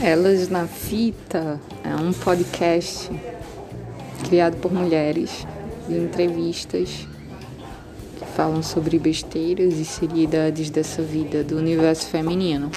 Elas na Fita é um podcast criado por mulheres de entrevistas que falam sobre besteiras e seriedades dessa vida do universo feminino.